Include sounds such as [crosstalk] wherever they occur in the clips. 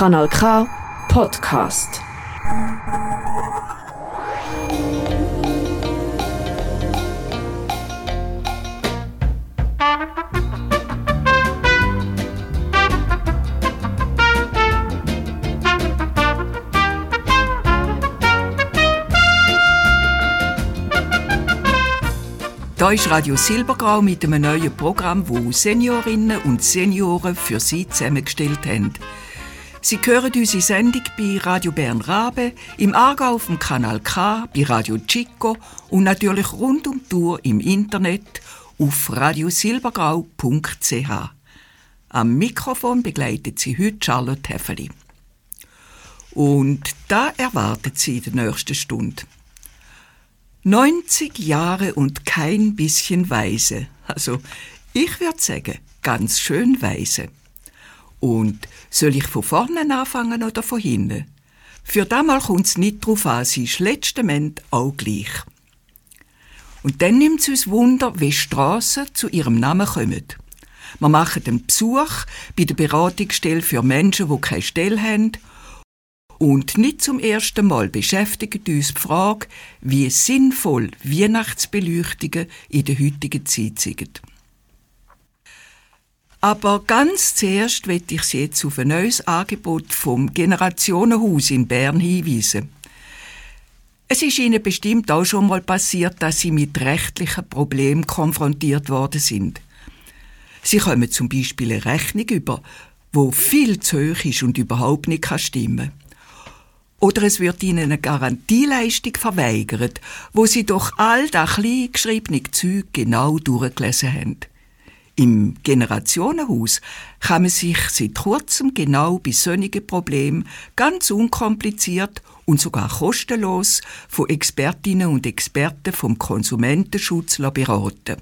Kanal K Podcast. Da ist Radio Silbergrau mit einem neuen Programm, wo Seniorinnen und Senioren für Sie zusammengestellt haben. Sie hören unsere Sendung bei Radio Bern Rabe, im Aargau auf dem Kanal K, bei Radio Chico und natürlich rund um die Tour im Internet auf radiosilbergrau.ch. Am Mikrofon begleitet Sie heute Charlotte Heffeli. Und da erwartet Sie in der nächsten Stunde. 90 Jahre und kein bisschen weise. Also, ich würde sagen, ganz schön weise. Und soll ich von vorne anfangen oder von hinten? Für damals kommt es nicht drauf an, sie ist letztendlich auch gleich. Und dann nimmt es uns Wunder, wie Strassen zu ihrem Namen kommen. Wir machen einen Besuch bei der Beratungsstelle für Menschen, die keine Stelle haben und nicht zum ersten Mal beschäftigt uns die Frage, wie sinnvoll Weihnachtsbeleuchtungen in der heutigen Zeit sind. Aber ganz zuerst möchte ich Sie jetzt auf ein neues Angebot vom Generationenhaus in Bern hinweisen. Es ist Ihnen bestimmt auch schon mal passiert, dass Sie mit rechtlichen Problemen konfrontiert worden sind. Sie kommen zum Beispiel eine Rechnung über, wo viel zu hoch ist und überhaupt nicht stimmen kann. Oder es wird ihnen eine Garantieleistung verweigert, wo sie doch all das klein geschriebene Zeug genau durchgelesen haben. Im Generationenhaus kann man sich seit kurzem genau bei solchen Problemen ganz unkompliziert und sogar kostenlos von Expertinnen und Experten vom Konsumentenschutz beraten.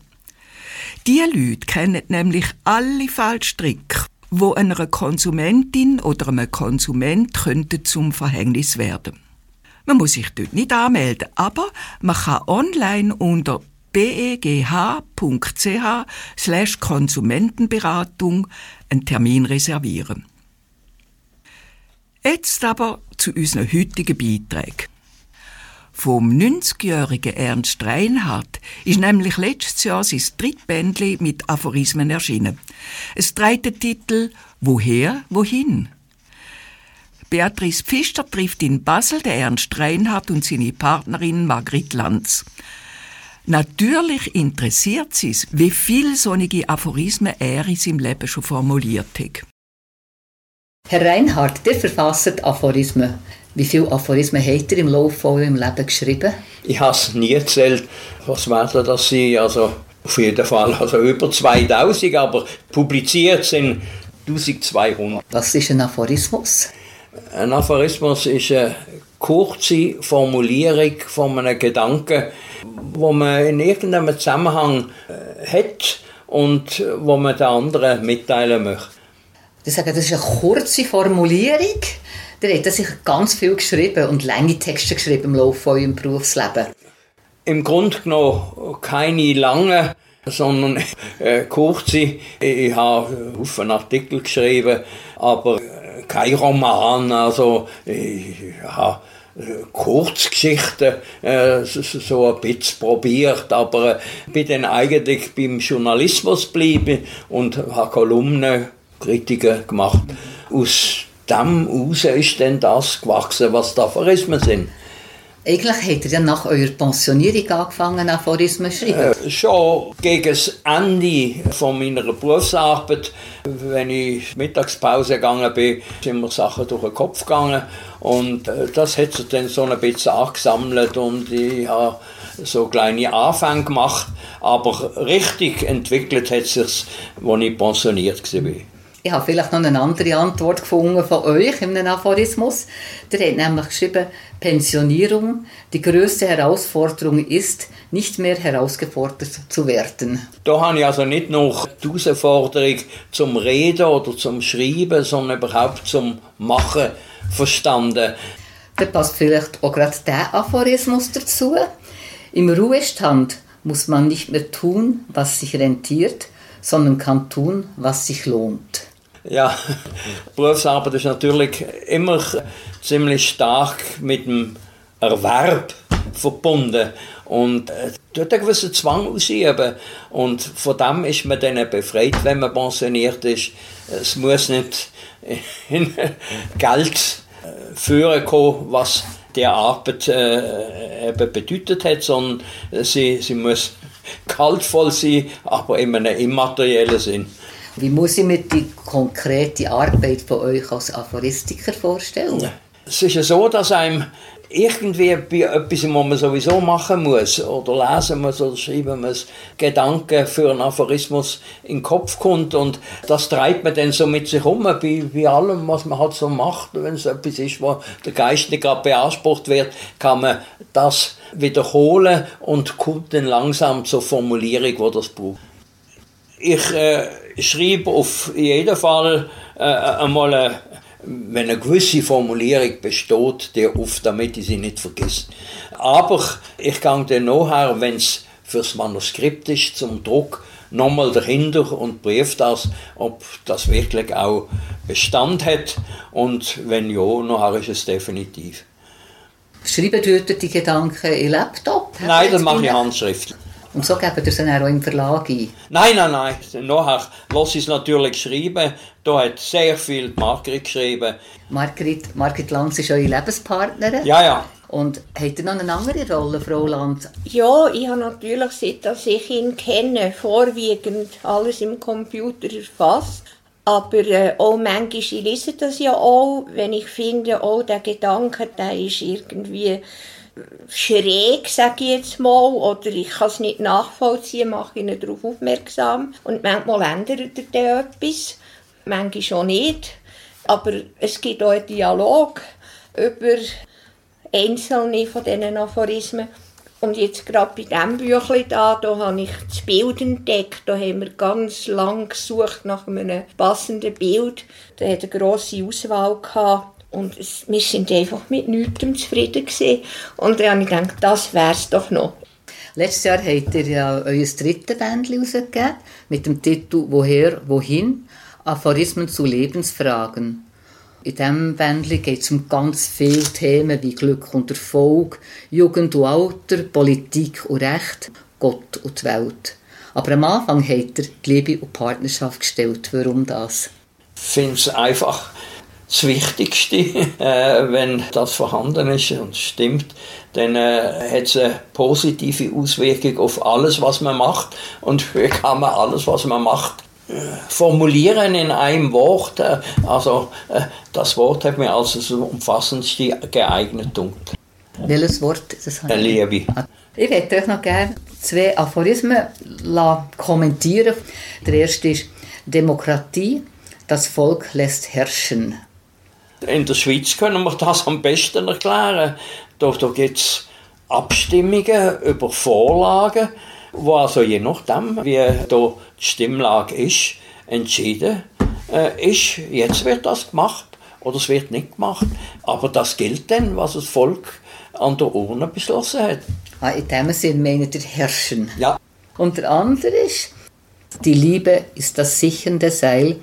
Diese Leute kennen nämlich alle Fallstricke wo einer Konsumentin oder einem Konsument könnte zum Verhängnis werden. Man muss sich dort nicht anmelden, aber man kann online unter begh.ch Konsumentenberatung einen Termin reservieren. Jetzt aber zu unseren heutigen Beiträgen. Vom 90-jährigen Ernst Reinhardt ist nämlich letztes Jahr sein Drittbändli mit Aphorismen erschienen. Es trägt den Titel Woher, wohin? Beatrice Pfister trifft in Basel den Ernst Reinhardt und seine Partnerin Margrit Lanz. Natürlich interessiert sie es, wie viel solche Aphorismen er in seinem Leben schon formuliert hat. Herr Reinhardt, der verfasst Aphorismen. Wie viele Aphorismen hat er im Laufe von eurem Leben geschrieben? Ich habe es nie gezählt. Was werden das sein? Also auf jeden Fall also über 2000, aber publiziert sind 1200. Was ist ein Aphorismus? Ein Aphorismus ist eine kurze Formulierung von einem Gedanken, wo man in irgendeinem Zusammenhang äh, hat und wo man den anderen mitteilen möchte. Das ist eine kurze Formulierung. Der hat sich ganz viel geschrieben und lange Texte geschrieben im Laufe von eurem Berufsleben. Im Grunde genommen keine lange, sondern äh, kurze. Ich habe einen Artikel geschrieben, aber kein Roman. Also äh, Kurzgeschichten äh, so ein bisschen probiert, aber äh, bin dann eigentlich beim Journalismus geblieben und habe Kolumnen Kritiker gemacht. Aus dem heraus ist dann das gewachsen, was die Aphorismen sind. Eigentlich habt ihr ja nach eurer Pensionierung angefangen, Aphorismen zu schreiben? Äh, schon gegen das Ende von meiner Berufsarbeit, wenn ich Mittagspause gegangen bin, sind mir Sachen durch den Kopf gegangen und äh, das hat sich dann so ein bisschen angesammelt und ich habe so kleine Anfänge gemacht, aber richtig entwickelt hat es sich, als ich pensioniert war. Ich habe vielleicht noch eine andere Antwort gefunden von euch in einem Aphorismus. Der hat nämlich geschrieben, Pensionierung, die größte Herausforderung ist, nicht mehr herausgefordert zu werden. Da habe ich also nicht noch die Herausforderung zum Reden oder zum Schreiben, sondern überhaupt zum Machen verstanden. Da passt vielleicht auch gerade der Aphorismus dazu. Im Ruhestand muss man nicht mehr tun, was sich rentiert, sondern kann tun, was sich lohnt. Ja, [laughs] Berufsarbeit ist natürlich immer ziemlich stark mit dem Erwerb verbunden und äh, tut einen gewissen Zwang ausüben. Und von dem ist man dann befreit, wenn man pensioniert ist. Es muss nicht [laughs] in Geld äh, führen kommen, was die Arbeit äh, eben bedeutet hat, sondern sie, sie muss kaltvoll sein, aber in einem immateriellen Sinn. Wie muss ich mir die konkrete Arbeit von euch als Aphoristiker vorstellen? Es ist ja so, dass einem irgendwie bei etwas, was man sowieso machen muss oder lesen muss oder schreiben muss, Gedanken für einen Aphorismus in den Kopf kommt und das treibt man dann so mit sich um, bei, bei allem, was man halt so macht. Wenn es etwas ist, wo der Geist nicht gerade beansprucht wird, kann man das wiederholen und kommt dann langsam zur Formulierung, wo das braucht. Ich äh, schreibe auf jeden Fall äh, einmal eine wenn eine gewisse Formulierung besteht, der auf, damit ich sie nicht vergesse. Aber ich gehe dann nachher, wenn es fürs Manuskript ist, zum Druck, nochmal dahinter und prüfe das, ob das wirklich auch Bestand hat und wenn ja, nachher ist es definitiv. Schreiben dort die Gedanken in Laptop? Nein, das mache ich handschriftlich. Und so geben ihr es dann auch im Verlag ein? Nein, nein, nein. Nachher lasse ich es natürlich schreiben. Da hat sehr viel Margrit geschrieben. Margrit, Margrit Lanz ist eure Lebenspartnerin? Ja, ja. Und hat er noch eine andere Rolle, Frau Lanz? Ja, ich habe natürlich, seit dass ich ihn kenne, vorwiegend alles im Computer erfasst. Aber äh, auch manchmal, ich lese das ja auch, wenn ich finde, oh, der Gedanke, der ist irgendwie schräg, sage ich jetzt mal, oder ich kann es nicht nachvollziehen, mache ihn darauf aufmerksam. Und manchmal ändert er dann etwas, manchmal schon nicht. Aber es gibt auch einen Dialog über einzelne von diesen Aphorismen. Und jetzt gerade bei diesem Büchlein da, da habe ich das Bild entdeckt. Da haben wir ganz lang gesucht nach einem passenden Bild. Da hat eine grosse Auswahl gehabt. Und es, wir sind einfach mit nichts zufrieden gewesen. Und dann habe ich gedacht, das wäre es doch noch. Letztes Jahr habt ihr ja euer drittes Bändchen rausgegeben mit dem Titel «Woher, wohin? Aphorismen zu Lebensfragen». In diesem Bändchen geht es um ganz viele Themen wie Glück und Erfolg, Jugend und Alter, Politik und Recht, Gott und die Welt. Aber am Anfang hat er die Liebe und Partnerschaft gestellt. Warum das? Ich finde es einfach das Wichtigste. [laughs] Äh, wenn das vorhanden ist und stimmt, dann äh, hat es eine positive Auswirkung auf alles, was man macht. Und wie kann man alles, was man macht, äh, formulieren in einem Wort. Also das Wort hat mir als das umfassendste geeignet. Welches Wort ist es? Liebe. Ich möchte euch noch gerne zwei Aphorismen kommentieren. Der erste ist Demokratie, das Volk lässt herrschen. In der Schweiz können wir das am besten erklären. Da, da gibt es Abstimmungen über Vorlagen, wo also je nachdem, wie da die Stimmlage ist, entschieden äh, ist, jetzt wird das gemacht oder es wird nicht gemacht. Aber das gilt dann, was das Volk an der Urne beschlossen hat. Ah, in dem Sinn meint ihr Herrschen. Ja. Und der andere ist, die Liebe ist das sichernde Seil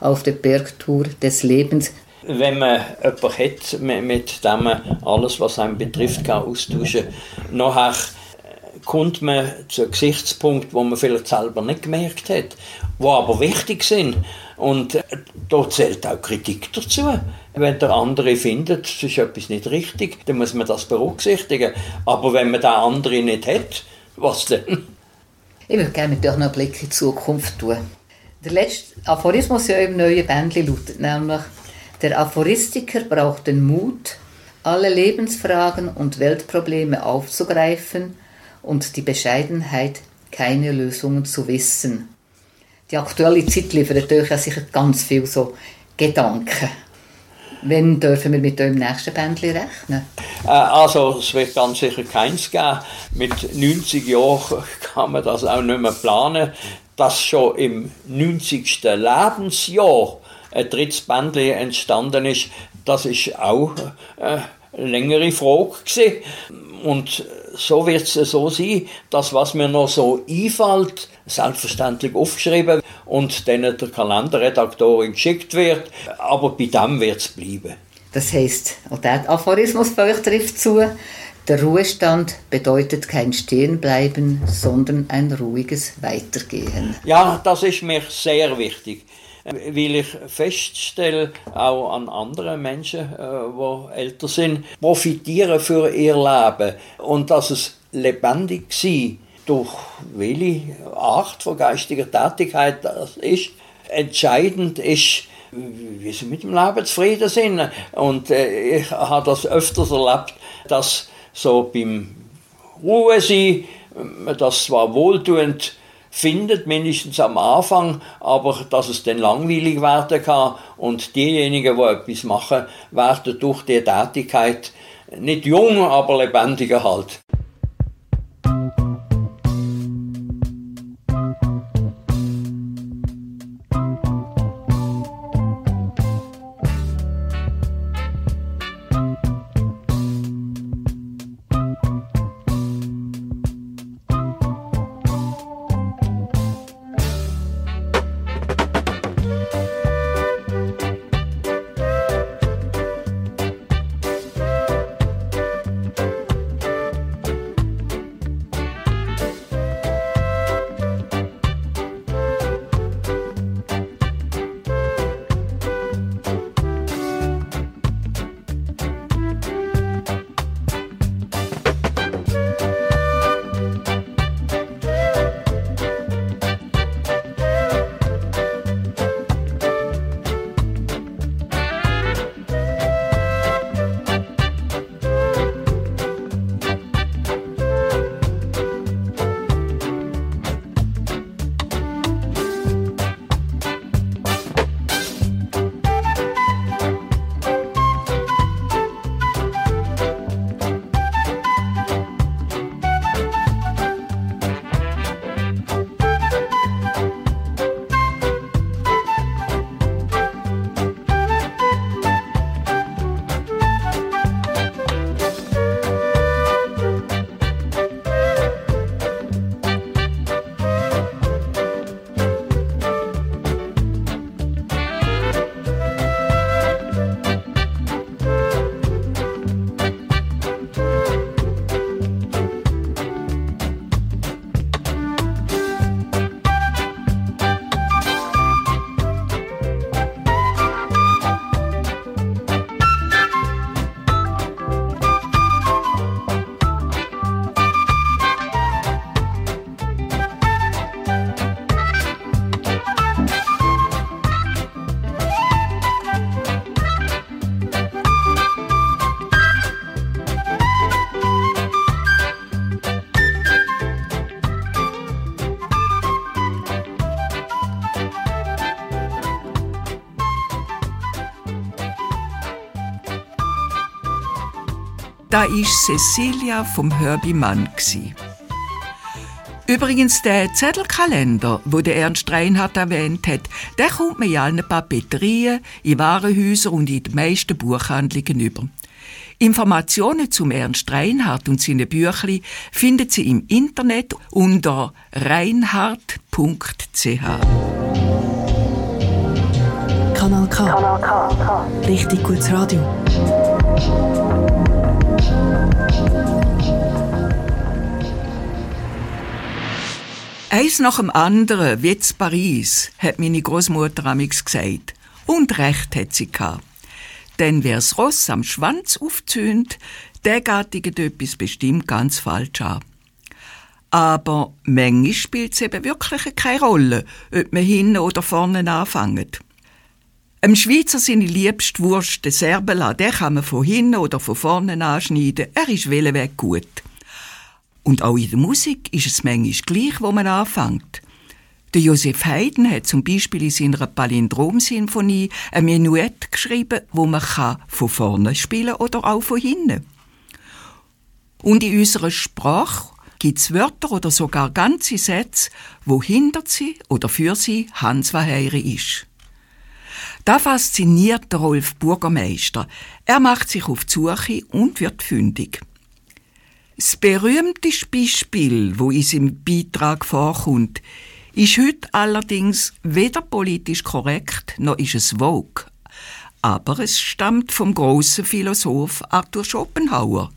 auf der Bergtour des Lebens wenn man jemanden hat, mit dem man alles, was einem betrifft, kann austauschen kann. Nachher äh, kommt man zu Gesichtspunkten, wo man vielleicht selber nicht gemerkt hat, die aber wichtig sind. Und äh, da zählt auch Kritik dazu. Wenn der andere findet, es ist etwas nicht richtig, dann muss man das berücksichtigen. Aber wenn man den andere nicht hat, was denn? [laughs] Ich würde gerne mit euch noch einen Blick in die Zukunft tun. Der letzte Aphorismus in eurem neuen Bändchen lautet nämlich der Aphoristiker braucht den Mut, alle Lebensfragen und Weltprobleme aufzugreifen und die Bescheidenheit, keine Lösungen zu wissen. Die aktuelle Zeit liefert euch sicher ganz viel so Gedanken. Wann dürfen wir mit eurem nächsten Bändchen rechnen? Äh, also, es wird ganz sicher keins geben. Mit 90 Jahren [laughs] kann man das auch nicht mehr planen. Dass schon im 90. Lebensjahr ein drittes Bändchen entstanden ist, das ist auch äh, längere Frage gewesen. Und so wird es so sein, dass was mir noch so einfällt, selbstverständlich aufgeschrieben und dann der Kalenderredaktorin geschickt wird. Aber bei dem wird es bleiben. Das heißt, und der Aphorismus bei euch trifft zu, der Ruhestand bedeutet kein Stehenbleiben, sondern ein ruhiges Weitergehen. Ja, das ist mir sehr wichtig weil ich feststelle, auch an anderen Menschen, die äh, älter sind, profitieren für ihr Leben und dass es lebendig war, durch welche Art von geistiger Tätigkeit das ist, entscheidend ist, wie sie mit dem Leben zufrieden sind. Und äh, ich habe das öfters erlebt, dass so beim Ruhe sein, das zwar wohltuend findet, mindestens am Anfang, aber dass es dann langweilig werden kann und diejenigen, die etwas machen, werden durch die Tätigkeit nicht jung, aber lebendiger halt. Da ist Cecilia vom Herbie Mann. Übrigens, der Zettelkalender, wo der Ernst Reinhardt erwähnt hat, der kommt man in allen Papeterien, in Warenhäusern und in den meisten Buchhandlungen über. Informationen zum Ernst Reinhardt und seine Büchli findet sie im Internet unter reinhardt.ch. Kanal K. Kanal K. Richtig gutes Radio. Eins nach dem anderen, wie zu Paris, hat meine Großmutter amix gesagt. Und recht hat sie gehabt. Denn wer das Ross am Schwanz aufzündet, der geht etwas bestimmt ganz falsch an. Aber manchmal spielt es eben wirklich keine Rolle, ob man hinten oder vorne anfängt. Ein Schweizer seine liebste Wurst, der Serbela, der kann man von hinten oder von vorne anschneiden. Er ist Weg gut. Und auch in der Musik ist es manchmal gleich, wo man anfängt. Der Josef Haydn hat zum Beispiel in seiner Palindrom-Sinfonie ein Menuett geschrieben, wo man von vorne spielen oder auch von hinten. Und in unserer Sprache gibt es Wörter oder sogar ganze Sätze, wo hinter sie oder für sie Hans ist. Da fasziniert Rolf Bürgermeister. Er macht sich auf die Suche und wird fündig. Das berühmteste Beispiel, wo in seinem Beitrag vorkommt, ist heute allerdings weder politisch korrekt, noch ist es Vogue. Aber es stammt vom großen Philosoph Arthur Schopenhauer.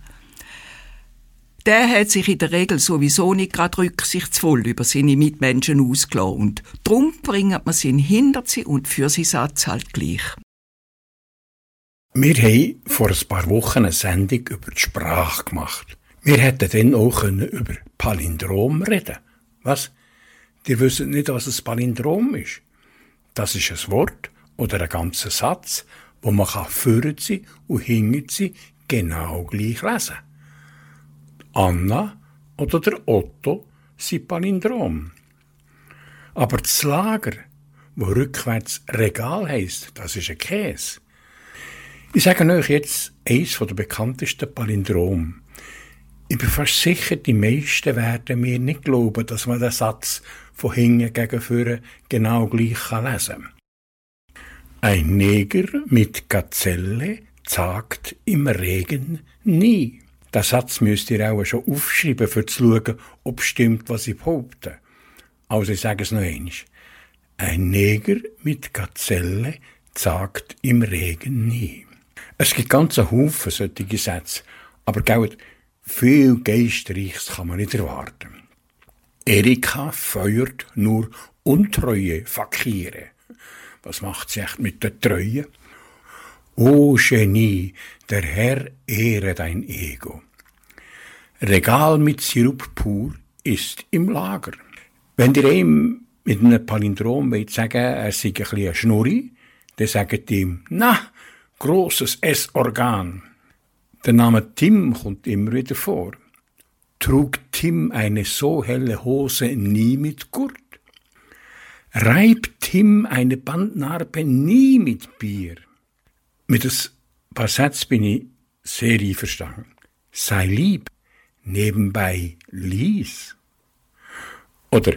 Der hat sich in der Regel sowieso nicht gerade rücksichtsvoll über seine Mitmenschen ausgelassen und darum bringt man sie hinter sie und für sie Satz halt gleich. Wir haben vor ein paar Wochen eine Sendung über die Sprache gemacht. Wir hätten dann auch über Palindrom reden Was? Die wissen nicht, was ein Palindrom ist. Das ist ein Wort oder ein ganzer Satz, wo man kann sie und hinten sie genau gleich lesen. Anna oder der Otto sind Palindrom. Aber das Lager, wo rückwärts Regal heisst, das ist ein Käse. Ich sage euch jetzt eins der bekanntesten Palindrom. Ich bin fast sicher, die meisten werden mir nicht glauben, dass man den Satz von hinten gegen vorne genau gleich lesen kann. Ein Neger mit Gazelle zagt im Regen nie. Der Satz müsst ihr auch schon aufschreiben, für zu schauen, ob stimmt, was ich behaupte. Also ich sage es noch einmal. Ein Neger mit Gazelle zagt im Regen nie. Es gibt ganz einen Haufen solche Sätze, aber gell, viel Geistreiches kann man nicht erwarten. Erika feuert nur untreue Fakire. Was macht sie echt mit der Treue? O Genie, der Herr ehre dein Ego. Regal mit Sirup pur ist im Lager. Wenn ihr ihm mit einem Palindrom wollt sagen, er sei ein bisschen Schnurri, dann sagt ihm, na, grosses S-Organ. Der Name Tim kommt immer wieder vor. Trug Tim eine so helle Hose nie mit Gurt? Reibt Tim eine Bandnarbe nie mit Bier? Mit ein paar Sätzen bin ich sehr einverstanden. Sei lieb, nebenbei lies. Oder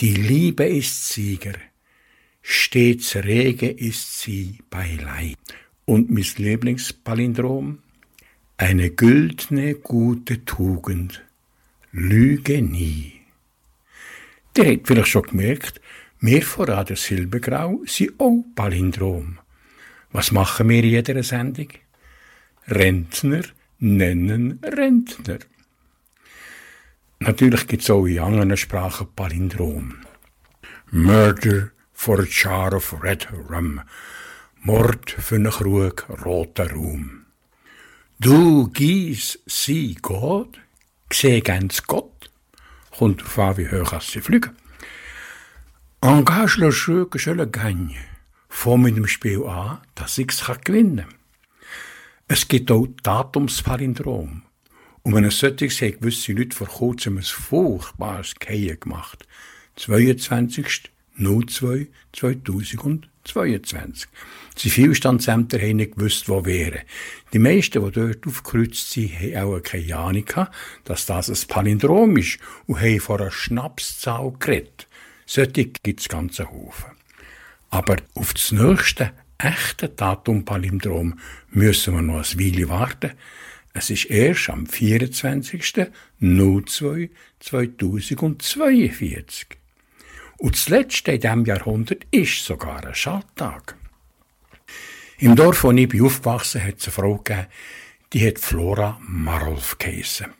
die Liebe ist Sieger, stets rege ist sie bei Leid. Und mein Lieblingspalindrom? Eine güldne, gute Tugend. Lüge nie. Der hat vielleicht schon gemerkt, wir von Radio Silbergrau sind auch Palindrom. Was machen wir in jeder Sendung? Rentner nennen Rentner. Natürlich gibt es auch in anderen Sprachen Palindrom. Murder for a jar of red rum. Mord für einen Krug roter Ruhm. Du gieß sie Gott, gseh Gott, kommt darauf an, wie hoch sie fliegen. Engage le jeu que je le gagne. Fang mit dem Spiel an, dass ich's gewinnen kann. Es gibt auch Datumspalindrom. Und wenn es solches hat, gewisse Leute vor kurzem ein furchtbares Gehen gemacht. 22. 02 2022. Zivilstandsämter haben nicht gewusst, wo wären. Die meisten, die dort aufgekreuzt sind, haben auch keine Ahnung gehabt, dass das ein Palindrom ist und haben von einer Schnapszahl geredet. Solche gibt es ganze Haufen. Aber auf das nächste echte Datumpalindrom müssen wir noch ein Weile warten. Es ist erst am 24. 02 2042. Und das letzte in diesem Jahrhundert ist sogar ein Schalttag. Im Dorf, wo ich bin aufgewachsen hat es eine Frau gegeben, die hat Flora Marolf geheissen.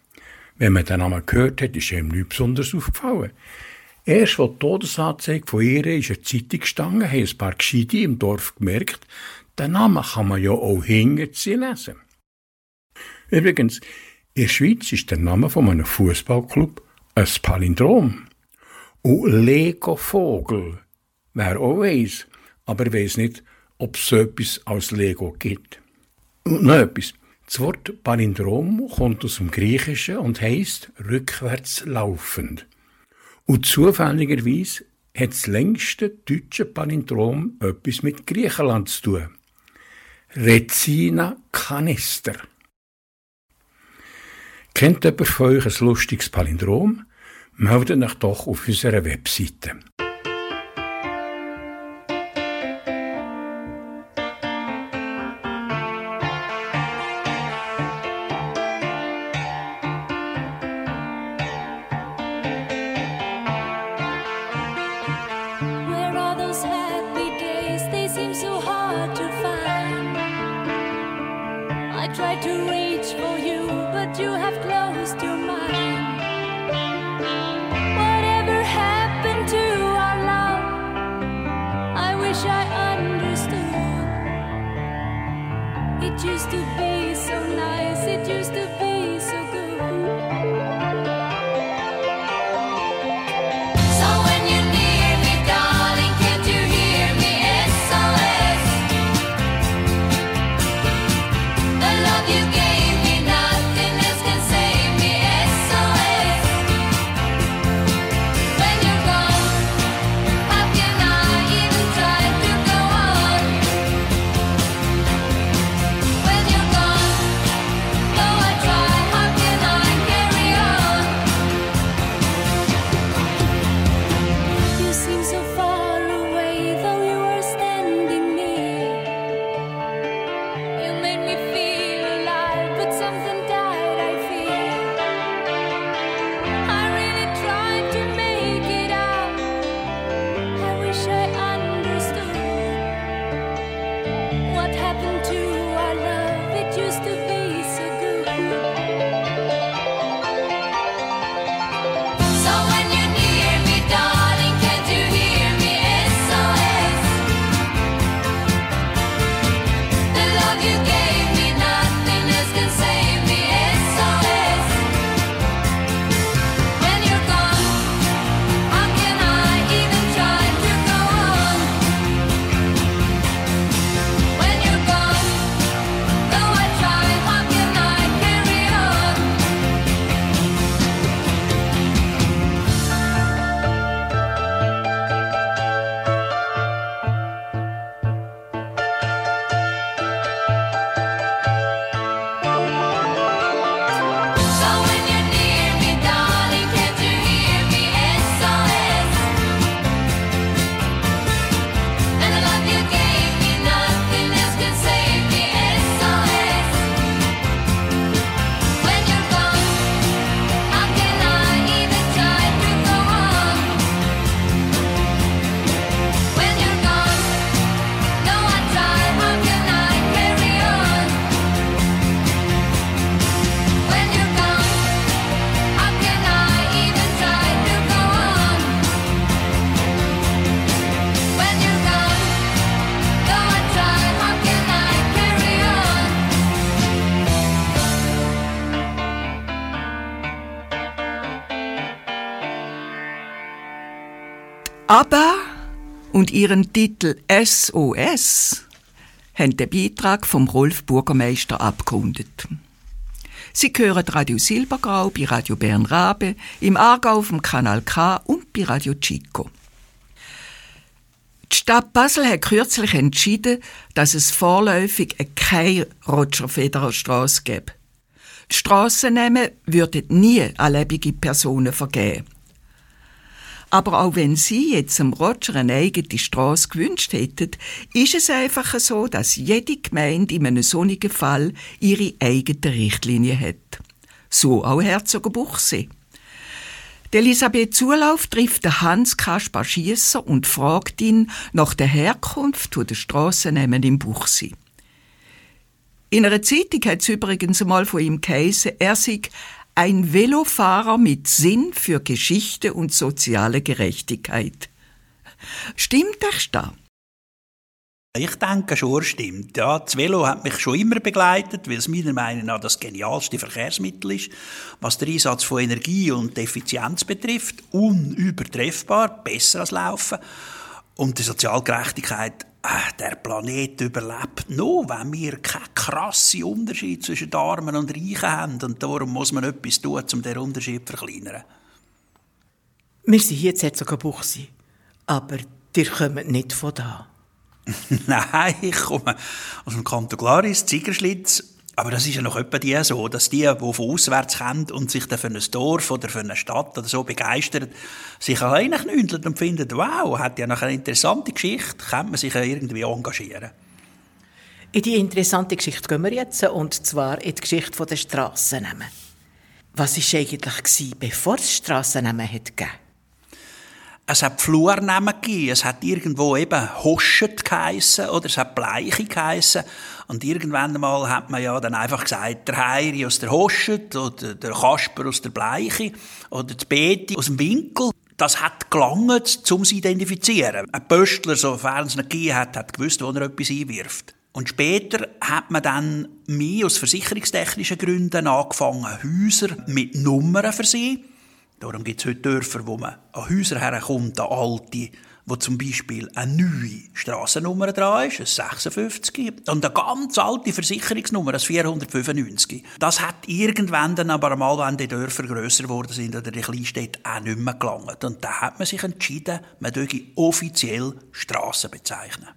Wenn man den Namen gehört hat, ist ihm nichts besonders aufgefallen. Erst, als die Todesanzeige von ihr in der Zeitung gestanden, haben ein paar Gescheite im Dorf gemerkt, den Namen kann man ja auch hinter sie lesen. Übrigens, in der Schweiz ist der Name von einem Fußballclub ein Palindrom. Und Lego Vogel, wer auch weiss, aber weiss nicht, ob es so etwas als Lego gibt. Und noch etwas. Das Wort Palindrom kommt aus dem Griechischen und heisst rückwärts laufend. Und zufälligerweise hat das längste deutsche Palindrom etwas mit Griechenland zu tun. Rezina Canister. Kennt jemand von euch ein lustiges Palindrom? meldet euch doch auf unserer Webseite. ABBA und ihren Titel SOS haben den Beitrag vom Rolf Burgermeister abgerundet. Sie hören Radio Silbergrau bei Radio Bern Rabe, im Aargau vom Kanal K und bei Radio Chico. Die Stadt Basel hat kürzlich entschieden, dass es vorläufig keine Roger Federer Straße gibt. Die Strassennamen würden nie an lebende Personen vergeben. Aber auch wenn Sie jetzt am Roger eine eigene Straße gewünscht hätten, ist es einfach so, dass jede Gemeinde in einem sonnigen Fall ihre eigene Richtlinie hat. So auch Herzogenbuchsee. Die Elisabeth Zulauf trifft den Hans Kaspar Schiesser und fragt ihn nach der Herkunft der Strassennamen im Buchsee. In einer Zeitung hat es übrigens einmal von ihm geheißen, er sei ein Velofahrer mit Sinn für Geschichte und soziale Gerechtigkeit. Stimmt das da? Ich denke schon, stimmt. Ja, das Velo hat mich schon immer begleitet, weil es meiner Meinung nach das genialste Verkehrsmittel ist, was den Einsatz von Energie und Effizienz betrifft. Unübertreffbar, besser als Laufen. Und die Sozialgerechtigkeit, äh, der Planet überlebt nur, wenn wir keinen krassen Unterschied zwischen Armen und Reichen haben. Und darum muss man etwas tun, um diesen Unterschied zu verkleinern. Wir sind hier jetzt sogar Buchsi, aber ihr kommt nicht von da. [laughs] Nein, ich komme aus dem Kanton Glaris, Zigerschlitz. Aber das ist ja noch etwa die so, dass die, die von auswärts kommen und sich dann für ein Dorf oder für eine Stadt oder so begeistern, sich alleine knündeln und finden, wow, hat ja noch eine interessante Geschichte, kann man sich ja irgendwie engagieren. In die interessante Geschichte gehen wir jetzt, und zwar in die Geschichte der Strassennamen. Was war eigentlich, bevor es Strassennamen gegeben? Es hat Flurnamen gegeben. Es hat irgendwo eben Hoschet geheissen oder es hat Bleiche geheissen. Und irgendwann einmal hat man ja dann einfach gesagt, der Heiri aus der Hoschet oder der Kasper aus der Bleiche oder die Beti aus dem Winkel. Das hat gelangt, um zu identifizieren. Ein Pöstler, sofern es nicht gegeben hat, hat gewusst, wo er etwas einwirft. Und später hat man dann mehr aus versicherungstechnischen Gründen angefangen, Häuser mit Nummern versehen. Darum gibt es heute Dörfer, wo man an Häuser herkommt, an alte, wo zum Beispiel eine neue Strassennummer dran ist, ein 56, und eine ganz alte Versicherungsnummer, ein 495. Das hat irgendwann dann aber mal, wenn die Dörfer grösser geworden sind oder die Kleinstädte, auch nicht mehr gelangt. Und da hat man sich entschieden, man dürfe offiziell Strassen bezeichnen.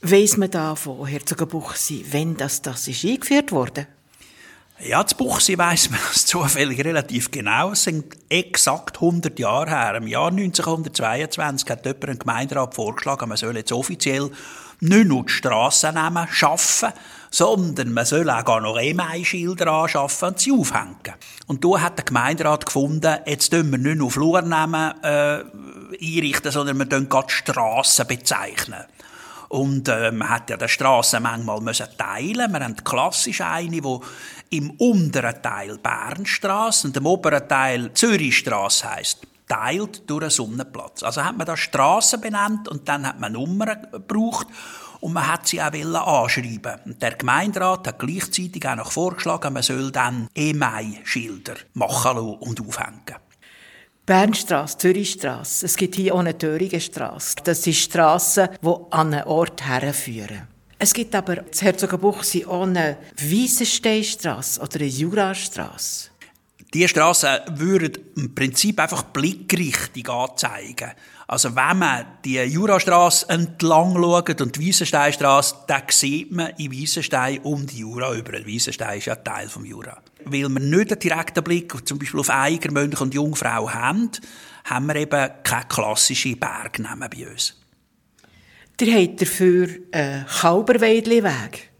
Weiss man da von Herzogenbuchsee, wenn das, das ist eingeführt wurde? Ja, das Buchsee weiss man das zufällig relativ genau. Es sind exakt 100 Jahre her. Im Jahr 1922 hat jemand ein Gemeinderat vorgeschlagen, man soll jetzt offiziell nicht nur die Strassennamen schaffen, sondern man soll auch noch E-Mail-Schilder anschaffen und sie aufhängen. Und da hat der Gemeinderat gefunden, jetzt tun wir nicht nur Flurnamen äh, einrichten, sondern wir tun gerade Strassen bezeichnen. Und äh, man hat ja die Strasse manchmal müssen teilen. Wir haben klassisch eine, wo im unteren Teil Bernstrasse und im oberen Teil Zürichstrasse heisst teilt durch einen Sonnenplatz. Also hat man da Straßen benannt und dann hat man Nummern gebraucht und man hat sie auch anschreiben. Und der Gemeinderat hat gleichzeitig auch noch vorgeschlagen, man soll dann E-Mail-Schilder machen und aufhängen. Bernstrasse, Zürichstrasse. Es gibt hier auch eine Törigenstrasse. Das sind Strassen, die an einen Ort herführen. Es gibt aber in Herzogenbuchsee auch eine Wiesensteinstrasse oder eine Jurastrasse. Diese Strassen würden im Prinzip einfach Blickrichtung anzeigen. Also wenn man die Jurastrasse entlang schaut und die Wiesensteinstrasse, dann sieht man in Wiesenstein die Jura über. Wiesenstein ist ja Teil vom Jura. Weil wir nicht einen direkten Blick zum Beispiel auf Eiger, Mönch und Jungfrau haben, haben wir eben keine klassischen Bergnamen bei uns. Ihr habt dafür einen Kalberweidli-Weg.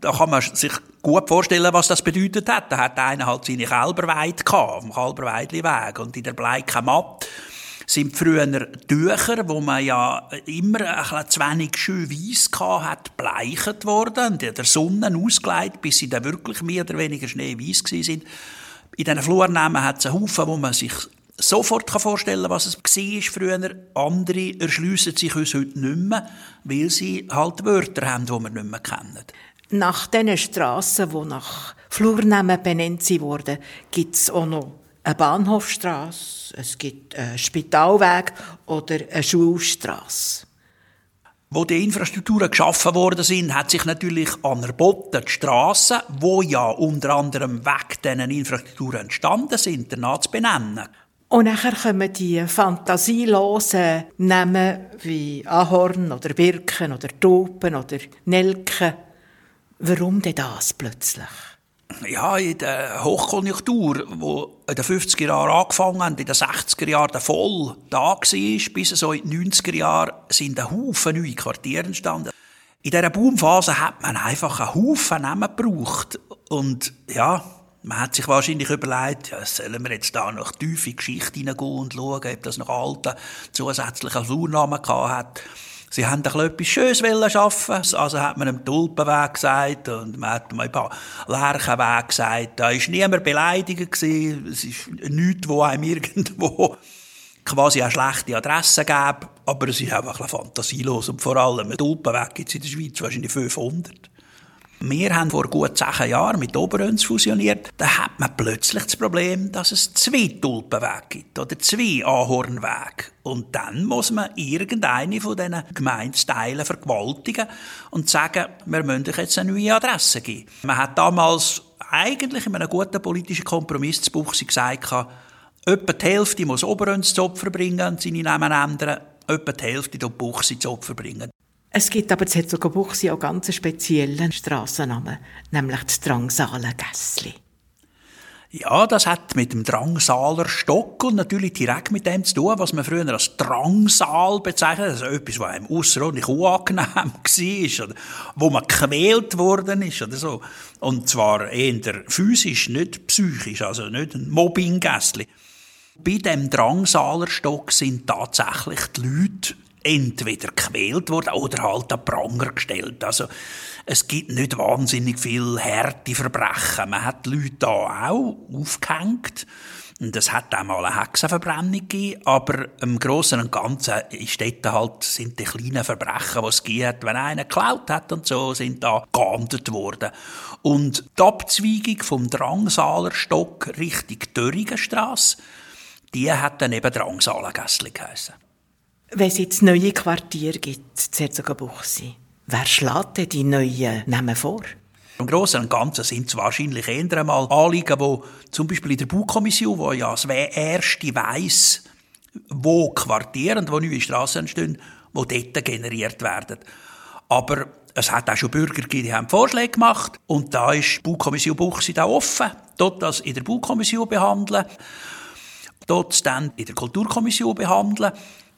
Da kann man sich gut vorstellen, was das bedeutet hat. Da hat einer halt seine Kälberweide gehabt, auf dem Kälberweidli-Weg. Und in der bleiken Matte sind früher Tücher, wo man ja immer ein bisschen zu wenig schön weiss hat, bleicht worden und in der Sonne ausgelegt, bis sie dann wirklich mehr oder weniger schneeweiß sind. In diesen Flurnamen hat es einen Haufen, wo man sich sofort vorstellen was es war früher. Andere erschliessen sich uns heute nicht mehr, weil sie halt Wörter haben, die wir nicht mehr kennen. Nach diesen Strassen, die nach Flurnamen benannt wurden, gibt es auch noch eine Bahnhofstrasse, es gibt einen Spitalweg oder eine Schulstrasse. Wo die Infrastrukturen geschaffen worden sind, hat sich natürlich anerboten, die Strassen, wo ja unter anderem weg diesen Infrastrukturen entstanden sind, danach zu benennen. Und nachher kommen die fantasielosen Namen wie Ahorn oder Birken oder Tauben oder Nelken. Warum denn das plötzlich? ja, in der Hochkonjunktur, wo in den 50er Jahren angefangen hat, in den 60er Jahren voll da war, bis so in den 90er Jahren sind ein Haufen neue Quartiere entstanden. In dieser Boomphase hat man einfach einen Haufen Namen gebraucht. Und ja, man hat sich wahrscheinlich überlegt, ja, sollen wir jetzt da noch tiefe Geschichte hineingehen und schauen, ob das noch alte zusätzliche Flurnamen hat. Sie haben doch etwas Schönes schaffen Also hat man einen Tulpenweg gesagt und man hat ein paar Lerchenweg gesagt. Da war niemand beleidigt. Gewesen. Es ist nichts, wo einem irgendwo quasi eine schlechte Adresse gab. Aber es ist einfach fantasielos. Und vor allem, einen Tulpenweg gibt es in der Schweiz wahrscheinlich 500. Wir haben vor gut zehn Jahren mit Oberöns fusioniert. Da hat man plötzlich das Problem, dass es zwei Tulpenwege gibt oder zwei Ahornwege. Und dann muss man irgendeine von diesen Gemeindeteilen vergewaltigen und sagen, wir müssen euch jetzt eine neue Adresse geben. Man hat damals eigentlich in einem guten politischen Kompromiss zu Buchsi gesagt, etwa die Hälfte muss Oberöns zu Opfer bringen und seine Namen ändern, etwa die Hälfte die Buchsi zu Opfer bringen. Es gibt aber in Herzogenbuchsee auch ganz speziellen Strassennamen, nämlich das Drangsaler Gässli. Ja, das hat mit dem Drangsaler und natürlich direkt mit dem zu tun, was man früher als Drangsal bezeichnet, also etwas, was einem außerordentlich unangenehm [laughs] war, oder wo man gequält worden ist oder so. Und zwar eher physisch, nicht psychisch, also nicht ein Mobbing-Gässli. Bei dem Drangsalerstock sind tatsächlich die Leute entweder gequält worden oder halt an Pranger gestellt. Also es gibt nicht wahnsinnig viel harte Verbrechen. Man hat die Leute da auch aufgehängt. Und es hat auch mal eine Hexenverbrennung gegeben, aber im Großen und Ganzen ist dort halt, sind die kleinen Verbrechen, die es gegeben hat, wenn einer geklaut hat und so, sind da geahndet worden. Und die Abzweigung vom Drangsalerstock Richtung Dörrigenstrasse, die hat dann eben Drangsalergässli geheissen. Wenn es jetzt neue Quartiere gibt, in Herzogenbuchsee, wer schlägt denn die neuen Namen vor? Im Großen und Ganzen sind es wahrscheinlich eher einmal Anliegen, die zum Beispiel in der Baukommission, wo ja das erste weiss, wo Quartiere und wo neue Strassen entstehen, wo dort generiert werden. Aber es hat auch schon Bürger gegeben, die haben Vorschläge gemacht und da ist die Baukommission Buchsi da offen, dort das in der Baukommission behandeln, dort dann in der Kulturkommission behandeln.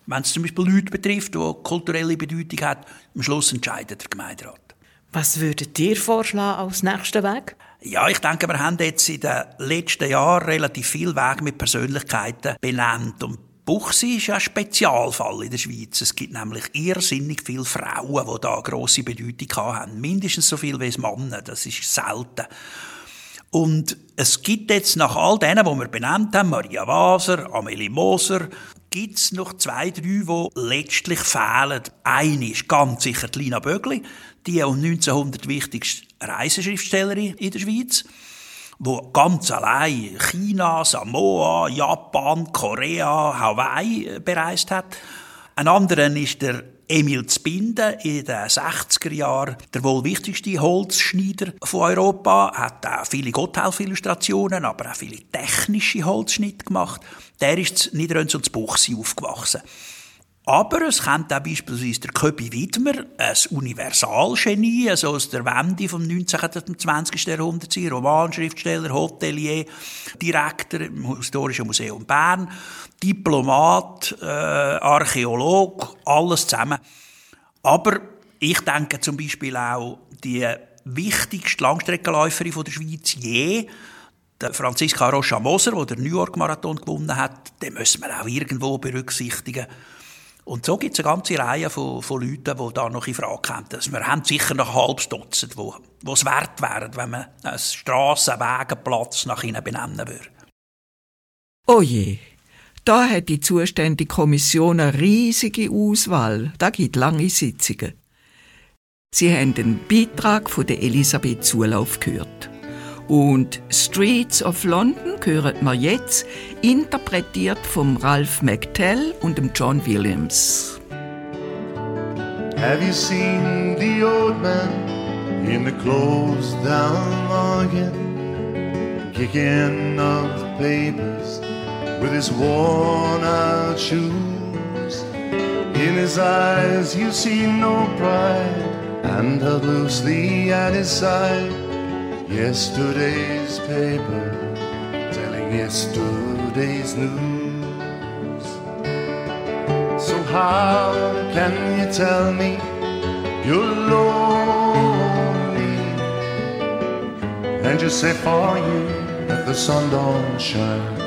Wenn es zum Beispiel Leute betrifft, die kulturelle Bedeutung hat, am Schluss entscheidet der Gemeinderat. Was würdet ihr vorschlagen als nächsten Weg? Ja, ich denke, wir haben jetzt in den letzten Jahren relativ viel Weg mit Persönlichkeiten benannt. Und Buchsi ist ein Spezialfall in der Schweiz. Es gibt nämlich irrsinnig viele Frauen, die da grosse Bedeutung haben. Mindestens so viel wie es Männer. Das ist selten. Und es gibt jetzt nach all denen, die wir benannt haben, Maria Waser, Amelie Moser, gibt es noch zwei, drei, die letztlich fehlen. Eine ist ganz sicher die Lina Bögli, die um 1900 wichtigste Reiseschriftstellerin in der Schweiz, wo ganz allein China, Samoa, Japan, Korea, Hawaii bereist hat. Ein anderer ist der Emil Zbinden in den 60er Jahren, der wohl wichtigste Holzschneider von Europa, hat auch viele Gotthelf-Illustrationen, aber auch viele technische Holzschnitte gemacht. Der ist in Niederröns und Buchsi aufgewachsen. Aber es kennt auch beispielsweise der Köbi Widmer, ein Universalgenie, also aus der Wende vom 19. und 20. Jahrhundert, Romanschriftsteller, Hotelier, Direktor im Historischen Museum Bern, Diplomat, äh, Archäolog, alles zusammen. Aber ich denke zum Beispiel auch die wichtigste Langstreckenläuferin der Schweiz je, Franziska Rocha Moser, der den New York Marathon gewonnen hat, den müssen wir auch irgendwo berücksichtigen. Und so gibt es eine ganze Reihe von, von Leuten, die da noch in Frage kommen. Also wir haben sicher noch halbes Dutzend, wo, wo es wert wäre, wenn man einen Strassen-, Wegenplatz nach ihnen benennen würde. Oh je, da hat die zuständige Kommission eine riesige Auswahl. Da gibt lange Sitzungen. Sie haben den Beitrag von Elisabeth Zulauf gehört. Und Streets of London hören wir jetzt, interpretiert vom Ralph McTell und dem John Williams. Have you seen the old man in the closed down wagon, kicking up the papers with his worn out shoes? In his eyes, you see no pride, and held loosely at his side, yesterday's paper telling yesterday's news. So how can you tell me you're lonely and you say for you that the sun don't shine?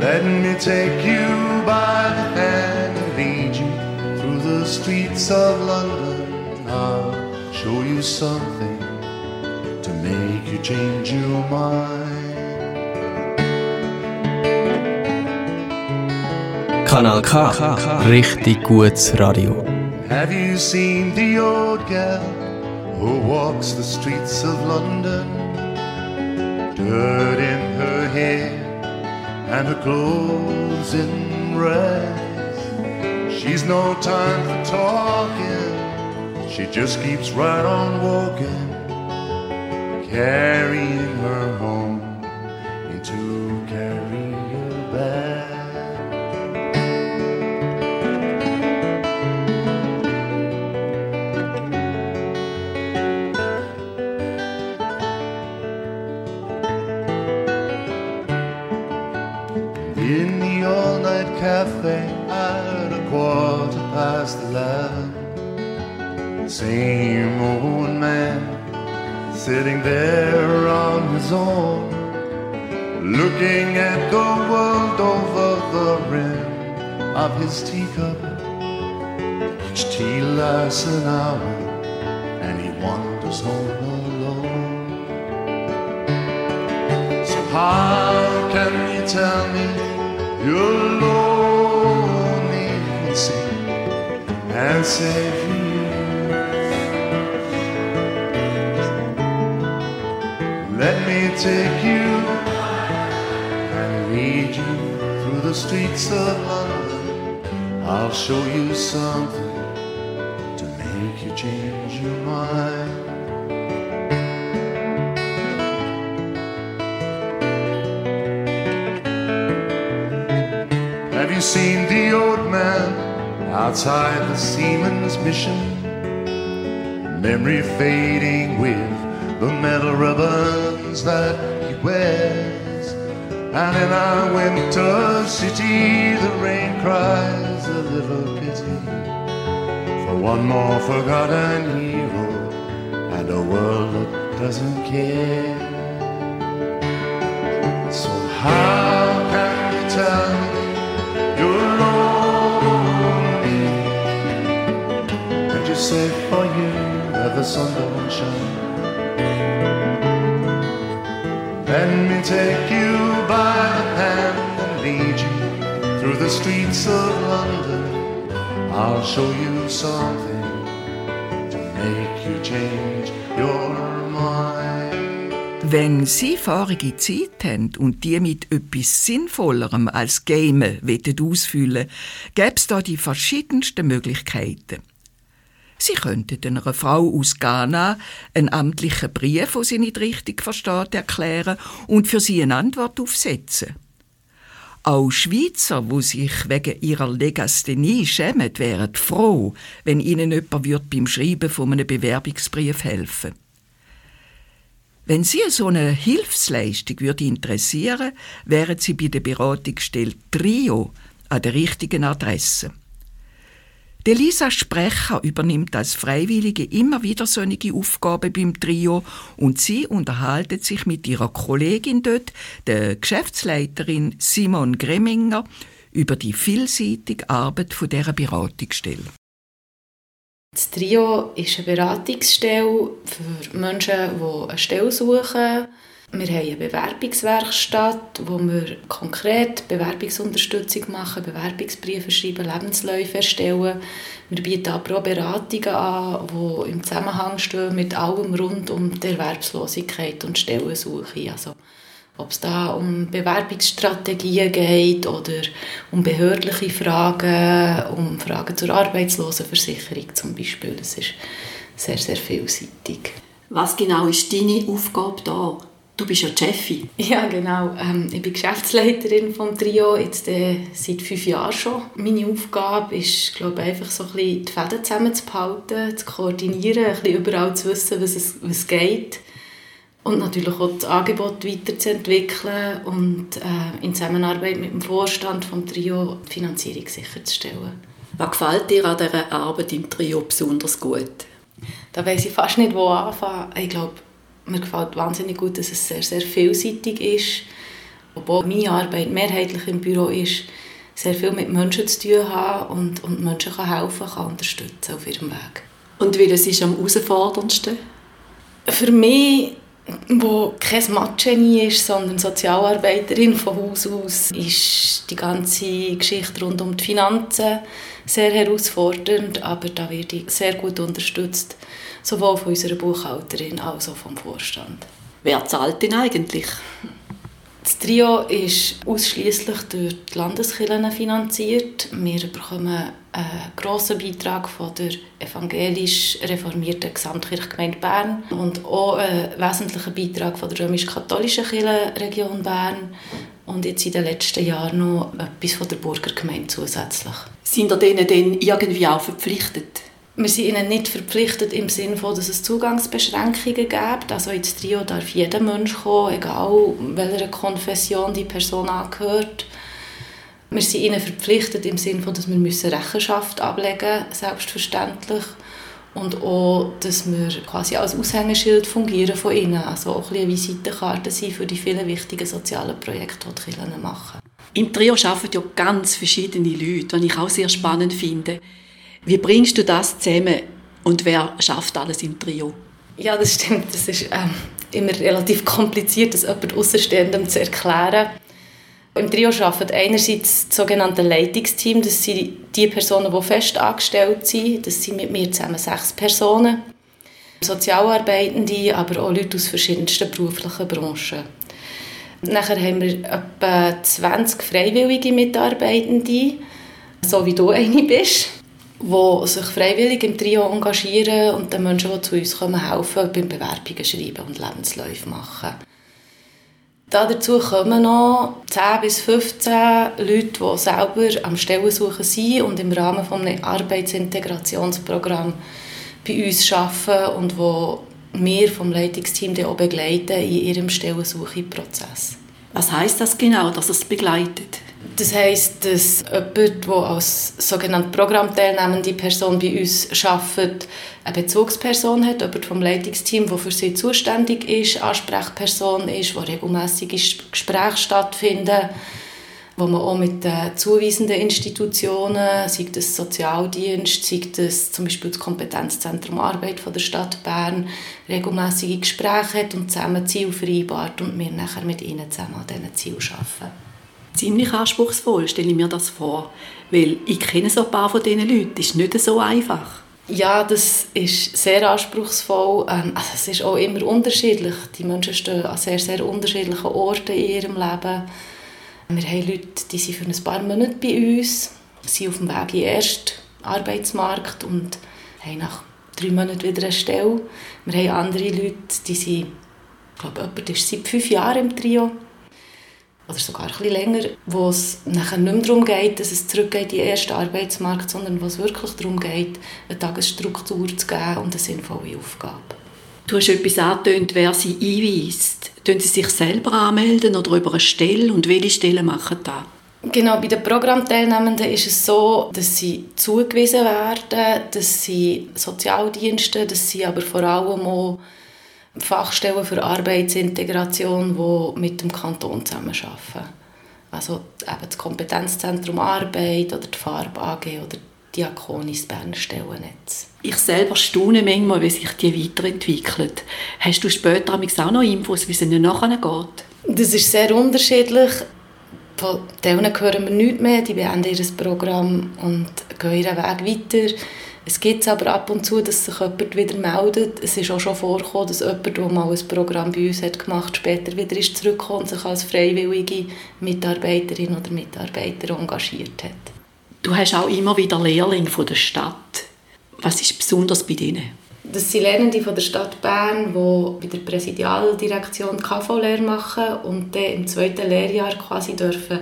Let me take you by the hand and lead you through the streets of London. I'll show you something to make you change your mind. Kanal K. Richtig gutes Radio. Have you seen the old gal who walks the streets of London? Dirt in her hair and her clothes in rags. She's no time for talking, she just keeps right on walking, carrying her home sitting there on his own looking at the world over the rim of his teacup. Each tea lasts an hour, and he wanders home alone. So how can you tell me you're lonely and say take you and lead you through the streets of London. I'll show you something to make you change your mind. Have you seen the old man outside the seaman's mission? Memory fading with the metal that he wears. And in our winter city, the rain cries a little pity for one more forgotten hero and a world that doesn't care. So how can you tell you're lonely? And you say for you that the sun don't shine. Let me take you by the hand and lead you through the streets of London. I'll show you something to make you change your mind. Wenn Sie fahrige Zeit haben und die mit etwas Sinnvollerem als Gamen wollen ausfüllen gäbe es da die verschiedensten Möglichkeiten. Sie könnten einer Frau aus Ghana einen amtlichen Brief, den sie nicht richtig versteht, erklären und für sie eine Antwort aufsetzen. Auch Schweizer, wo sich wegen ihrer Legasthenie schämen, wären froh, wenn ihnen jemand würde beim Schreiben von einem Bewerbungsbrief helfen Wenn Sie so eine Hilfsleistung würde interessieren, wären Sie bei der Beratungsstelle Trio an der richtigen Adresse. Die Lisa Sprecher übernimmt als Freiwillige immer wieder solche Aufgaben beim Trio und sie unterhalten sich mit ihrer Kollegin dort, der Geschäftsleiterin Simon Greminger, über die vielseitige Arbeit von dieser Beratungsstelle. Das Trio ist eine Beratungsstelle für Menschen, die eine Stelle suchen. Wir haben eine Bewerbungswerkstatt, wo wir konkret Bewerbungsunterstützung machen, Bewerbungsbriefe schreiben, Lebensläufe erstellen. Wir bieten aber auch Beratungen an, die im Zusammenhang stehen mit allem rund um die Erwerbslosigkeit und Stellensuche. Also, ob es da um Bewerbungsstrategien geht oder um behördliche Fragen, um Fragen zur Arbeitslosenversicherung zum Beispiel. Das ist sehr, sehr vielseitig. Was genau ist deine Aufgabe da? Du bist ja Chefin. Ja, genau. Ähm, ich bin Geschäftsleiterin vom Trio, jetzt äh, seit fünf Jahren schon. Meine Aufgabe ist, glaube einfach so ein bisschen die Fäden zusammenzuhalten, zu koordinieren, ein bisschen überall zu wissen, was es was geht. Und natürlich auch das Angebot weiterzuentwickeln und äh, in Zusammenarbeit mit dem Vorstand vom Trio die Finanzierung sicherzustellen. Was gefällt dir an dieser Arbeit im Trio besonders gut? Da weiß ich fast nicht, wo anfangen. Ich glaube, mir gefällt wahnsinnig gut, dass es sehr, sehr vielseitig ist. Obwohl meine Arbeit mehrheitlich im Büro ist, sehr viel mit Menschen zu tun haben und, und Menschen kann helfen, kann unterstützen auf ihrem Weg. Und welches ist am herausforderndsten? Für mich, wo kein Matchgenie ist, sondern Sozialarbeiterin von Haus aus, ist die ganze Geschichte rund um die Finanzen sehr herausfordernd, aber da werde ich sehr gut unterstützt, sowohl von unserer Buchhalterin als auch vom Vorstand. Wer zahlt denn eigentlich? Das Trio ist ausschließlich durch die Landeskirchen finanziert. Wir bekommen einen grossen Beitrag von der evangelisch reformierten Gesamtkirchgemeinde Bern und auch einen wesentlichen Beitrag von der römisch-katholischen Kirchenregion Bern und jetzt in den letzten Jahren noch etwas von der Burgergemeinde zusätzlich. Sind ihr denen denn irgendwie auch verpflichtet? Wir sind ihnen nicht verpflichtet im Sinne von, dass es Zugangsbeschränkungen gibt. Also ins Trio darf jeder Mensch kommen, egal welcher Konfession die Person angehört. Wir sind ihnen verpflichtet im Sinne von, dass wir Rechenschaft ablegen müssen, selbstverständlich. Und auch, dass wir quasi als Aushängeschild fungieren von ihnen. Also auch ein eine Visitenkarte sein für die vielen wichtigen sozialen Projekte, die die Kirchen machen. Im Trio arbeiten ja ganz verschiedene Leute, was ich auch sehr spannend finde. Wie bringst du das zusammen und wer schafft alles im Trio? Ja, das stimmt. Das ist ähm, immer relativ kompliziert, das jemand Außenstehendem zu erklären. Im Trio arbeitet einerseits das sogenannte Leitungsteam. Das sind die Personen, die fest angestellt sind. Das sind mit mir zusammen sechs Personen. Sozialarbeitende, aber auch Leute aus verschiedensten beruflichen Branchen. Nachher haben wir etwa 20 freiwillige Mitarbeitende, so wie du eine bist, die sich freiwillig im Trio engagieren und den Menschen, die zu uns kommen, helfen beim Bewerbungen schreiben und Lebensläufe machen. Dazu kommen noch 10 bis 15 Leute, die selber am Stellensuchen sind und im Rahmen eines Arbeitsintegrationsprogramms bei uns arbeiten und die wir vom Leitungsteam auch begleiten in ihrem Stellensucheprozess. Was heißt das genau, dass es begleitet? Das heisst, dass jemand, der als sogenannte Programmteilnehmende Person bei uns arbeitet, eine Bezugsperson hat, jemand vom Leitungsteam, der für sie zuständig ist, Ansprechperson ist, wo regelmäßige Gespräche stattfinden, wo man auch mit den zuweisenden Institutionen, sei das Sozialdienst, sei das zum Beispiel das Kompetenzzentrum Arbeit von der Stadt Bern, regelmäßige Gespräche hat und zusammen Ziele vereinbart und wir nachher mit ihnen zusammen an diesen Zielen arbeiten. Ziemlich anspruchsvoll, stelle ich mir das vor. Weil ich kenne so ein paar von diesen Leuten. Das ist nicht so einfach. Ja, das ist sehr anspruchsvoll. Ähm, also es ist auch immer unterschiedlich. Die Menschen stehen an sehr, sehr unterschiedlichen Orten in ihrem Leben. Wir haben Leute, die sind für ein paar Monate bei uns, sind auf dem Weg in den ersten Arbeitsmarkt und haben nach drei Monaten wieder eine Stelle. Wir haben andere Leute, die sind, ich glaube, jemand ist seit fünf Jahren im Trio oder sogar ein bisschen länger, wo es nachher nicht mehr darum geht, dass es zurückgeht in den ersten Arbeitsmarkt, sondern wo es wirklich darum geht, eine Tagesstruktur zu geben und eine sinnvolle Aufgabe. Du hast etwas angetönt, wer sie einweist. Tun sie sich selber anmelden oder über eine Stelle und welche Stellen machen das? Genau, bei den Programmteilnehmenden ist es so, dass sie zugewiesen werden, dass sie Sozialdienste, dass sie aber vor allem auch Fachstellen für Arbeitsintegration, die mit dem Kanton zusammenarbeiten. Also eben das Kompetenzzentrum Arbeit oder die Farb AG oder Diakonis Berner Stellennetz. Ich selber staune manchmal, wie sich die weiterentwickelt. Hast du später auch noch Infos, wie es ihnen nachher geht? Das ist sehr unterschiedlich. Von denen hören wir nichts mehr, die beenden ihr Programm und gehen ihren Weg weiter. Es gibt aber ab und zu, dass sich jemand wieder meldet. Es ist auch schon vorgekommen, dass jemand, der mal ein Programm bei uns hat gemacht später wieder ist zurückgekommen und sich als freiwillige Mitarbeiterin oder Mitarbeiter engagiert hat. Du hast auch immer wieder Lehrlinge von der Stadt. Was ist besonders bei denen? Das sind Lernende von der Stadt Bern, die bei der Präsidialdirektion KV-Lehre machen und dann im zweiten Lehrjahr quasi dürfen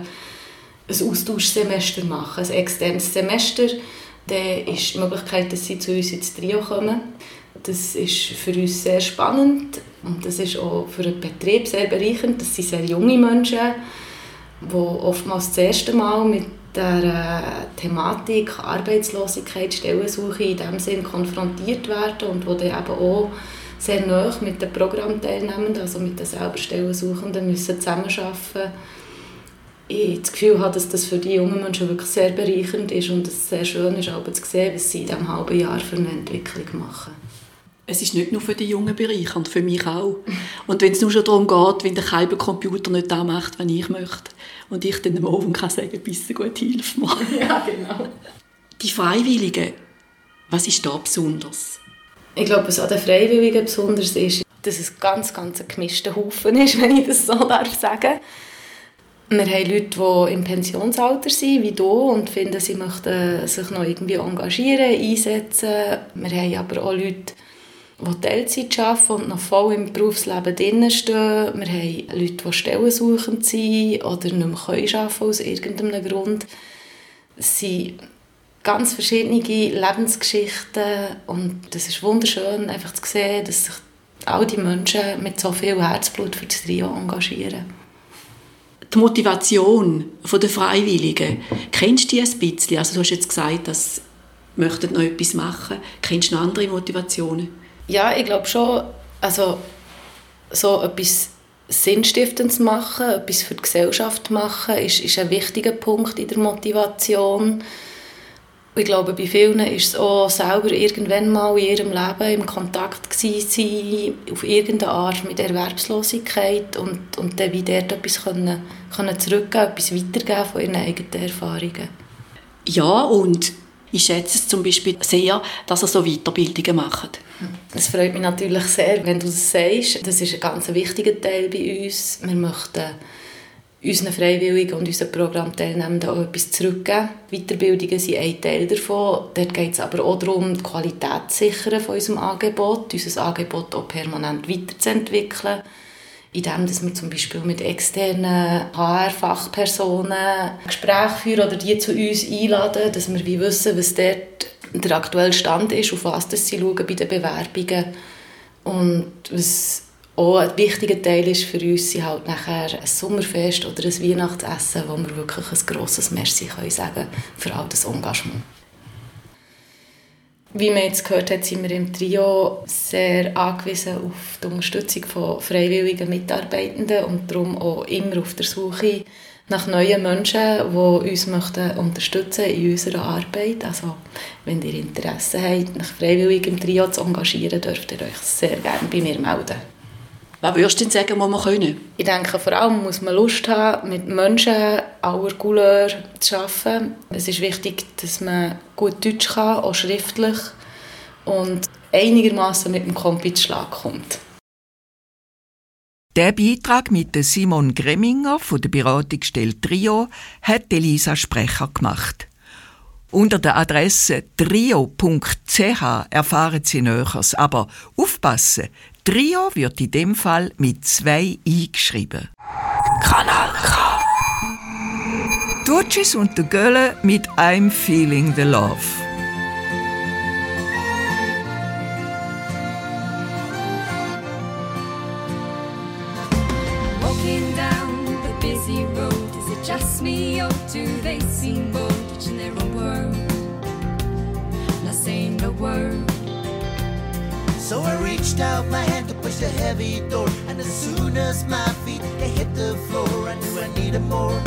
ein Austauschsemester machen, ein externes Semester. Dann ist die Möglichkeit, dass sie zu uns ins Trio kommen. Das ist für uns sehr spannend und das ist auch für den Betrieb sehr bereichernd. Das sind sehr junge Menschen, die oftmals das erste Mal mit der Thematik Arbeitslosigkeit, Stellensuche in diesem Sinn konfrontiert werden und wo dann eben auch sehr nah mit den Programmteilnehmenden, also mit den selber Stellensuchenden, müssen zusammenarbeiten ich das Gefühl habe, dass das für die jungen Menschen wirklich sehr bereichernd ist und es sehr schön ist, aber zu sehen, was sie in diesem halben Jahr für eine Entwicklung machen. Es ist nicht nur für die Jungen bereichernd, für mich auch. Und wenn es nur schon darum geht, wenn der Kalber Computer nicht das macht, was ich möchte, und ich dann am Ofen kann sagen, bitte gut, hilf mir. [laughs] Ja, genau. Die Freiwilligen, was ist da besonders? Ich glaube, was an den Freiwilligen besonders ist, dass es ganz, ganz ein gemischter Haufen ist, [laughs] wenn ich das so darf sagen wir haben Leute, die im Pensionsalter sind, wie du, und finden, sie möchten sich noch irgendwie engagieren, einsetzen. Wir haben aber auch Leute, die Teilzeit arbeiten und noch voll im Berufsleben drin stehen. Wir haben Leute, die stellensuchend sind oder nicht mehr arbeiten können aus irgendeinem Grund. Es sind ganz verschiedene Lebensgeschichten und das ist wunderschön, einfach zu sehen, dass sich all die Menschen mit so viel Herzblut für das Trio engagieren die Motivation der Freiwilligen, kennst du die ein bisschen? Also du hast jetzt gesagt, dass möchten noch etwas machen. Kennst du noch andere Motivationen? Ja, ich glaube schon, also so etwas Sinnstiftendes machen, etwas für die Gesellschaft machen, ist, ist ein wichtiger Punkt in der Motivation. Ich glaube, bei vielen ist es auch selber irgendwann mal in ihrem Leben im Kontakt gewesen, auf irgendeine Art mit Erwerbslosigkeit und, und dann wieder dort etwas können, können zurückgeben, etwas weitergeben von ihren eigenen Erfahrungen. Ja, und ich schätze es zum Beispiel sehr, dass er so Weiterbildungen macht. Es freut mich natürlich sehr, wenn du das sagst. Das ist ein ganz wichtiger Teil bei uns. Wir möchten unseren Freiwilligen und unseren Programmteilnehmenden auch etwas zurückgeben. Weiterbildungen sind ein Teil davon. Dort geht es aber auch darum, die Qualität zu sichern von unserem Angebot, unser Angebot auch permanent weiterzuentwickeln, indem dass wir zum Beispiel mit externen HR-Fachpersonen Gespräche führen oder die zu uns einladen, dass wir wie wissen, was dort der aktuelle Stand ist, auf was sie schauen bei den Bewerbungen. Und was auch ein wichtiger Teil ist für uns, sind halt nachher ein Sommerfest oder ein Weihnachtsessen, wo wir wirklich ein grosses Merci können sagen für all das Engagement. Wie man jetzt gehört hat, sind wir im Trio sehr angewiesen auf die Unterstützung von freiwilligen Mitarbeitenden und darum auch immer auf der Suche nach neuen Menschen, die uns möchten unterstützen in unserer Arbeit. Also, wenn ihr Interesse habt, nach freiwillig im Trio zu engagieren, dürft ihr euch sehr gerne bei mir melden. Was würdest du denn sagen, was wir können? Ich denke, vor allem muss man Lust haben, mit Menschen aller Couleur zu arbeiten. Es ist wichtig, dass man gut Deutsch kann, auch schriftlich, und einigermaßen mit dem Kompi zu Schlag kommt. Der Beitrag mit Simon Greminger von der Beratungsstelle Trio hat Elisa Sprecher gemacht. Unter der Adresse trio.ch erfahren Sie Näheres, aber aufpassen, Trio wird in dem Fall mit zwei eingeschrieben. Kanal K. Dutschis und der Gölle mit I'm Feeling the Love. Walking down the busy road, is it just me or do they seem bored, in their own world? Not saying a. So I reached out my hand to push the heavy door, and as soon as my feet they hit the floor, I knew I needed more,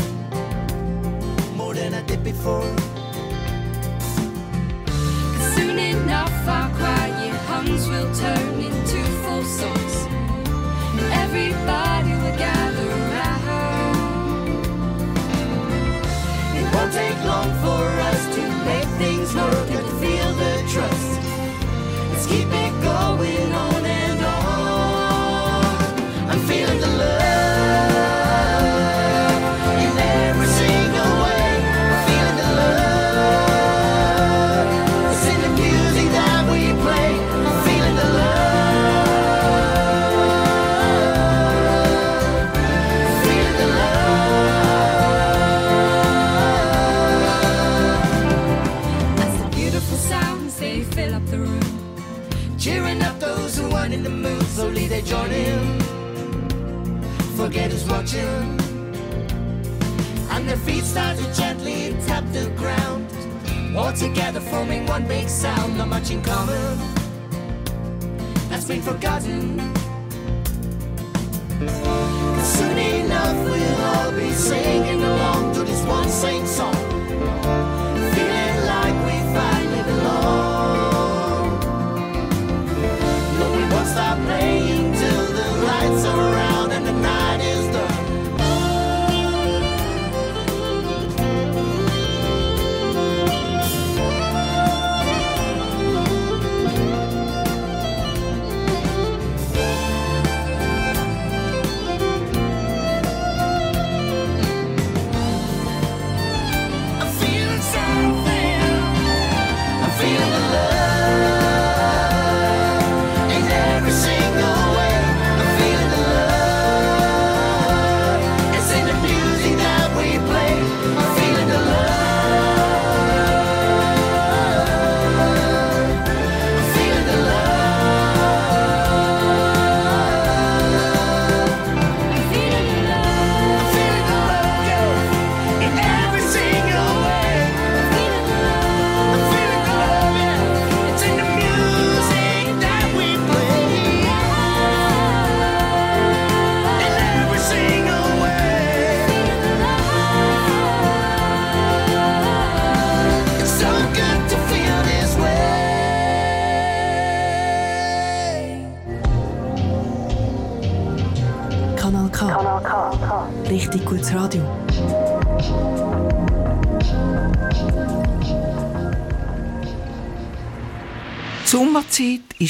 more than I did before. Soon enough, our quiet hums will turn into full songs. And everybody will gather around. It won't take long watching. And their feet start to gently tap the ground. All together forming one big sound, not much in common. That's been forgotten. soon enough we'll all be singing along to this one same song.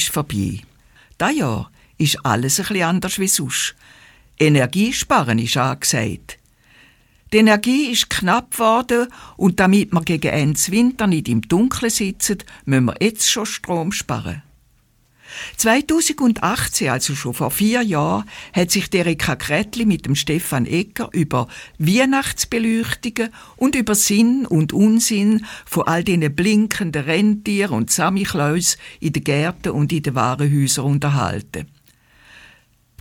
Ist vorbei. Das Jahr ist alles ein bisschen anders wie sonst. Energiesparen ist angesagt. Die Energie ist knapp geworden und damit wir gegen Ende Winter nicht im Dunkeln sitzen, müssen wir jetzt schon Strom sparen. 2018, also schon vor vier Jahren, hat sich der Erika Kretli mit dem Stefan Ecker über Weihnachtsbeleuchtungen und über Sinn und Unsinn von all diesen blinkenden Rentier und Samichlaus in den Gärten und in den Warenhäusern unterhalten.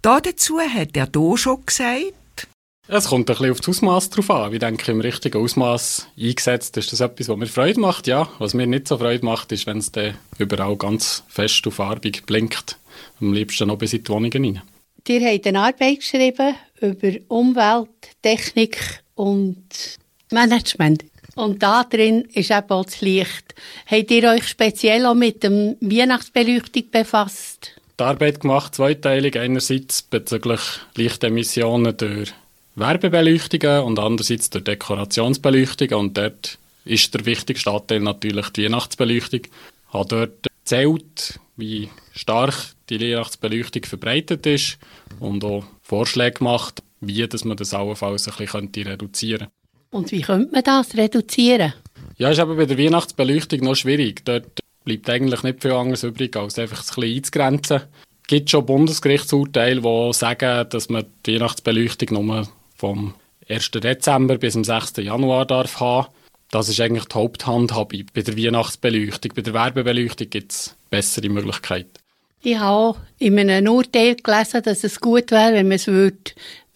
Da dazu hat er hier schon gesagt, Es kommt ein bisschen auf das Ausmaß drauf an. Ich denke, im richtigen Ausmaß eingesetzt ist das etwas, was mir Freude macht. Ja, was mir nicht so Freude macht, ist, wenn es dann überall ganz fest und farbig blinkt. Am liebsten noch bis in die Wohnungen rein. Ihr habt eine Arbeit geschrieben über Umwelt, Technik und Management. Und da drin ist eben auch das Licht. Habt ihr euch speziell auch mit dem Weihnachtsbeleuchtung befasst? Die Arbeit gemacht, zweiteilig. Einerseits bezüglich Lichtemissionen durch Werbebeleuchtungen und andererseits durch Dekorationsbeleuchtungen. Und dort ist der wichtigste Anteil natürlich die Weihnachtsbeleuchtung. Ich habe dort gezählt, wie stark die Weihnachtsbeleuchtung verbreitet ist und auch Vorschläge gemacht, wie dass man das allenfalls ein bisschen reduzieren könnte. Und wie könnte man das reduzieren? Ja, ist eben bei der Weihnachtsbeleuchtung noch schwierig. Dort bleibt eigentlich nicht viel anderes übrig, als einfach ein bisschen einzugrenzen. Es gibt schon Bundesgerichtsurteile, die sagen, dass man die Weihnachtsbeleuchtung nur vom 1. Dezember bis zum 6. Januar darf haben. Das ist eigentlich die Haupthandhabung bei der Weihnachtsbeleuchtung. Bei der Werbebeleuchtung gibt es bessere Möglichkeiten. Ich habe auch in einem Urteil gelesen, dass es gut wäre, wenn man es würde,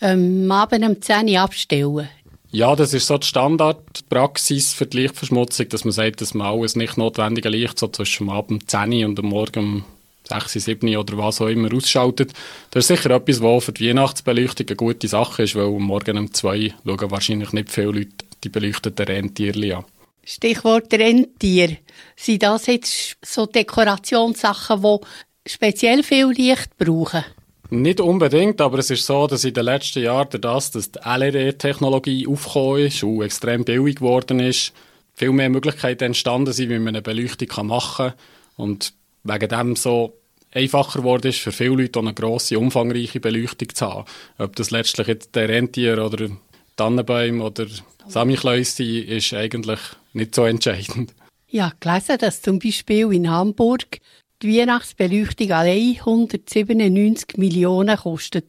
ähm, am Abend um 10 Uhr abstellen Ja, das ist so die Standardpraxis für die Lichtverschmutzung, dass man sagt, dass man alles nicht notwendige Licht so zwischen Abend 10 Uhr und dem Morgen 6, 7 Uhr oder was auch immer ausschaltet. Das ist sicher etwas, was für die Weihnachtsbeleuchtung eine gute Sache ist, weil Morgen um 2 Uhr schauen wahrscheinlich nicht viele Leute die beleuchteten Rentierli an. Stichwort Rentier. Sind das jetzt so Dekorationssachen, die speziell viel Licht brauchen? Nicht unbedingt, aber es ist so, dass in den letzten Jahren, dass die LED-Technologie aufgekommen ist und extrem billig geworden ist, viel mehr Möglichkeiten entstanden sind, wie man eine Beleuchtung machen kann. Und wegen dem so einfacher geworden ist, für viele Leute eine grosse, umfangreiche Beleuchtung zu haben. Ob das letztlich jetzt der Rentier oder Tannenbäume oder Samichlaus sind, ist eigentlich nicht so entscheidend. Habe gelesen, dass zum Beispiel in Hamburg die Weihnachtsbeleuchtung allein 197 Millionen kostet.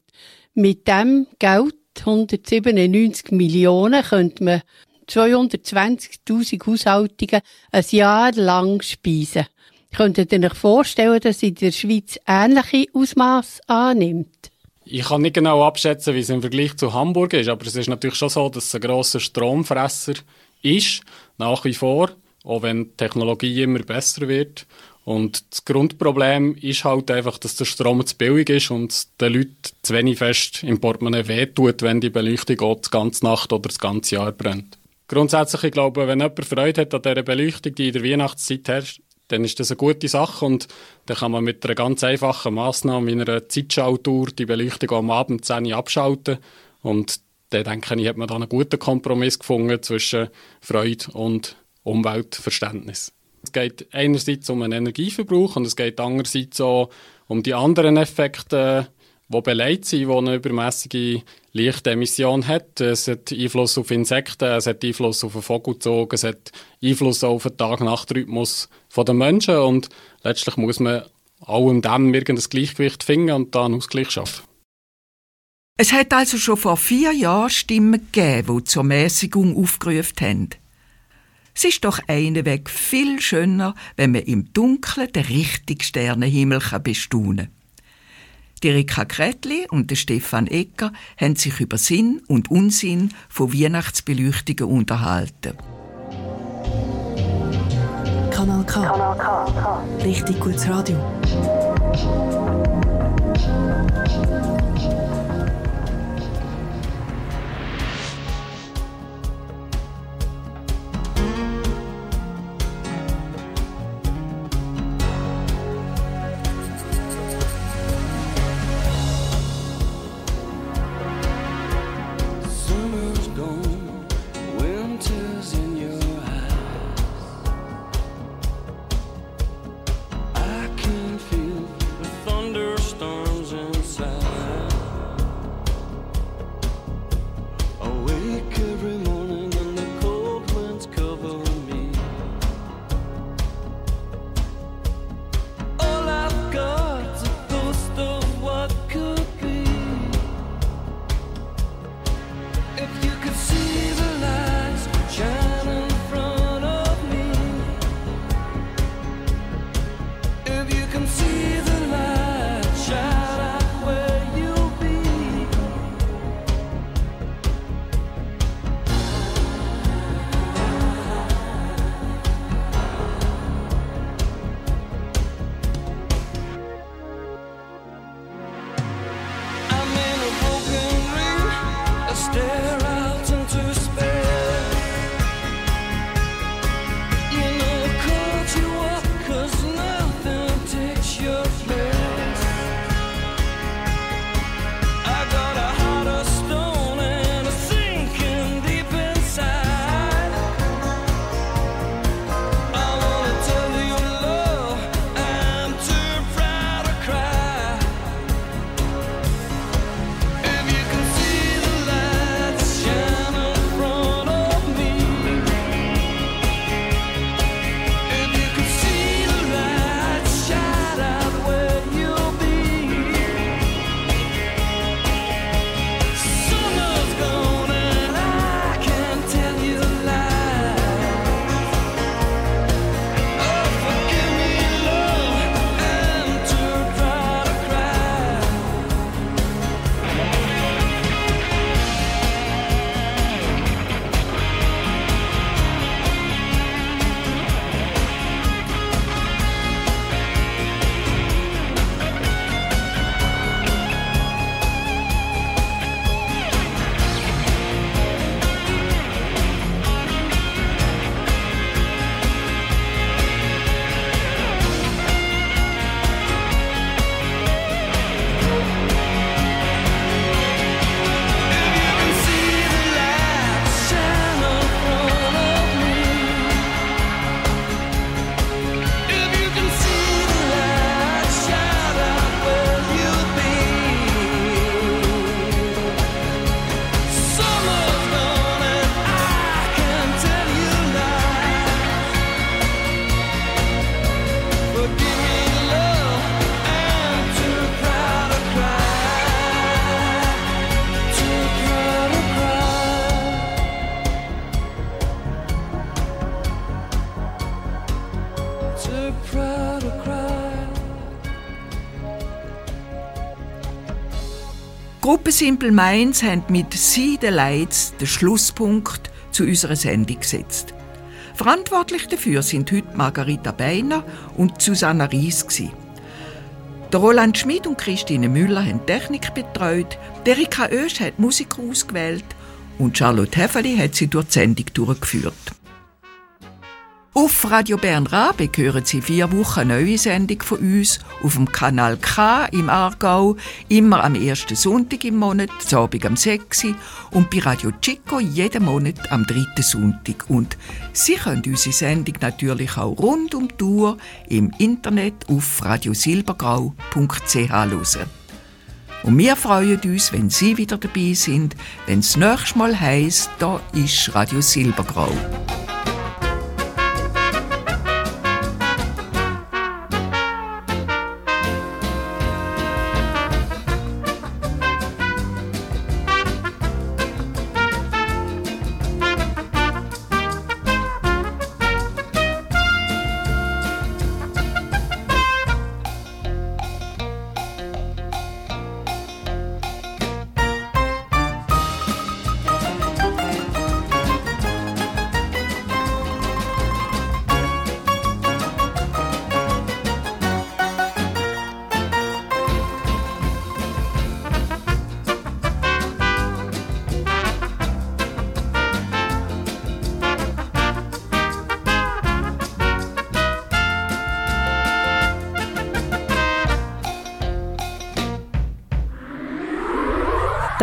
Mit dem Geld, 197 Millionen, könnte man 220.000 Haushaltungen ein Jahr lang speisen. Könntet ihr euch vorstellen, dass in der Schweiz ähnliche Ausmaß annimmt? Ich kann nicht genau abschätzen, wie es im Vergleich zu Hamburg ist, aber es ist natürlich schon so, dass es ein grosser Stromfresser ist, nach wie vor, auch wenn die Technologie immer besser wird. Und das Grundproblem ist halt einfach, dass der Strom zu billig ist und es den Leuten zu wenig fest im Portemonnaie wehtut, wenn die Beleuchtung auch die ganze Nacht oder das ganze Jahr brennt. Grundsätzlich, ich glaube, wenn jemand Freude hat an dieser Beleuchtung, die in der Weihnachtszeit herrscht, dann ist das eine gute Sache und dann kann man mit einer ganz einfachen Massnahme wie einer Zeitschaltuhr die Beleuchtung am Abend 10 Uhr abschalten und dann denke ich, hat man da einen guten Kompromiss gefunden zwischen Freude und Umweltverständnis. Es geht einerseits um einen Energieverbrauch und es geht andererseits auch um die anderen Effekte, die beleidigt sind, die eine übermäßige Lichtemission hat. Es hat Einfluss auf Insekten, es hat Einfluss auf den Vogelzug, es hat Einfluss auf den Tag-Nacht-Rhythmus der Menschen und letztlich muss man allem dem irgendein Gleichgewicht finden und da einen Ausgleich schaffen. Es hat also schon vor vier Jahren Stimmen gegeben, die zur Mäßigung aufgerufen haben. Es ist doch eineweg viel schöner, wenn man im Dunkeln den richtigen Sternenhimmel bestaunen kann. Die Rika Kretli und Stefan Ecker haben sich über Sinn und Unsinn von Weihnachtsbeleuchtungen unterhalten. Kanal K. Richtig gutes Radio. Simple Minds hat mit «See the Lights» den Schlusspunkt zu unserer Sendung gesetzt. Verantwortlich dafür sind heute Margarita Beiner und Susanna Ries. gewesen. Roland Schmid und Christine Müller haben Technik betreut, Erika Oesch hat Musik ausgewählt und Charlotte Heffeli hat sie durch die Sendung durchgeführt. Auf Radio Bern Rabe hören Sie vier Wochen eine neue Sendung von uns auf dem Kanal K im Aargau, immer am ersten Sonntag im Monat, zu Abend am 6. Uhr, und bei Radio Chico jeden Monat am dritten Sonntag. Und Sie können unsere Sendung natürlich auch rund um die Uhr im Internet auf radiosilbergrau.ch hören. Und wir freuen uns, wenn Sie wieder dabei sind, wenn es nächstes Mal heisst, da ist Radio Silbergrau.